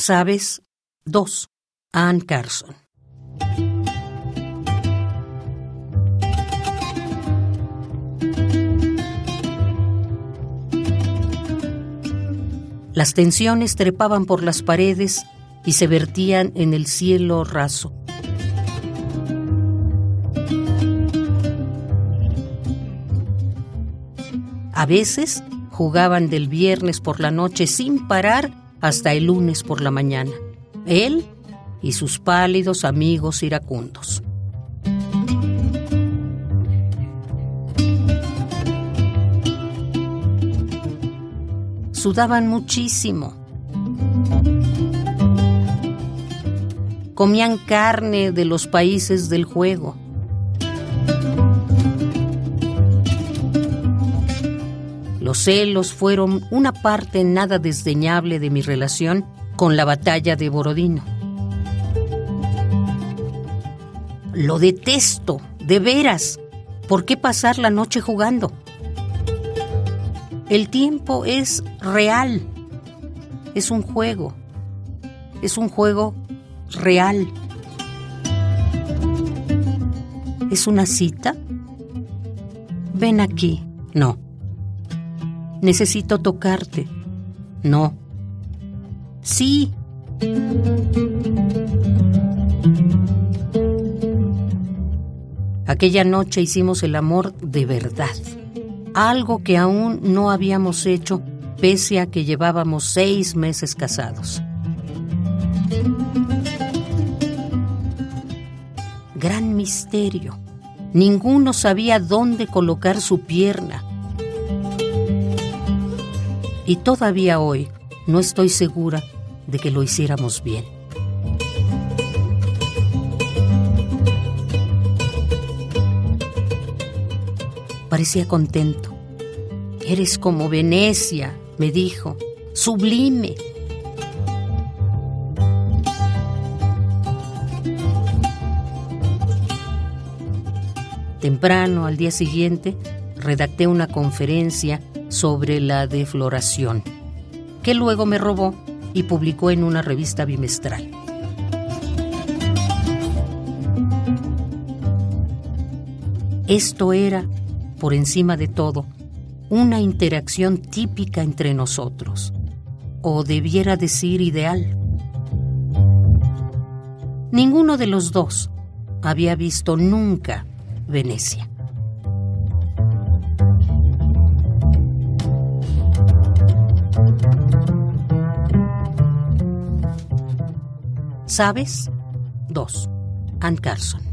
¿Sabes? 2. Ann Carson. Las tensiones trepaban por las paredes y se vertían en el cielo raso. A veces jugaban del viernes por la noche sin parar hasta el lunes por la mañana. Él y sus pálidos amigos iracundos. Sudaban muchísimo. Comían carne de los países del juego. Los celos fueron una parte nada desdeñable de mi relación con la batalla de Borodino. Lo detesto, de veras. ¿Por qué pasar la noche jugando? El tiempo es real. Es un juego. Es un juego real. ¿Es una cita? Ven aquí. No. Necesito tocarte. No. Sí. Aquella noche hicimos el amor de verdad, algo que aún no habíamos hecho pese a que llevábamos seis meses casados. Gran misterio. Ninguno sabía dónde colocar su pierna. Y todavía hoy no estoy segura de que lo hiciéramos bien. Parecía contento. Eres como Venecia, me dijo, sublime. Temprano, al día siguiente, redacté una conferencia sobre la defloración, que luego me robó y publicó en una revista bimestral. Esto era, por encima de todo, una interacción típica entre nosotros, o debiera decir ideal. Ninguno de los dos había visto nunca Venecia. ¿Sabes? 2. Ann Carson.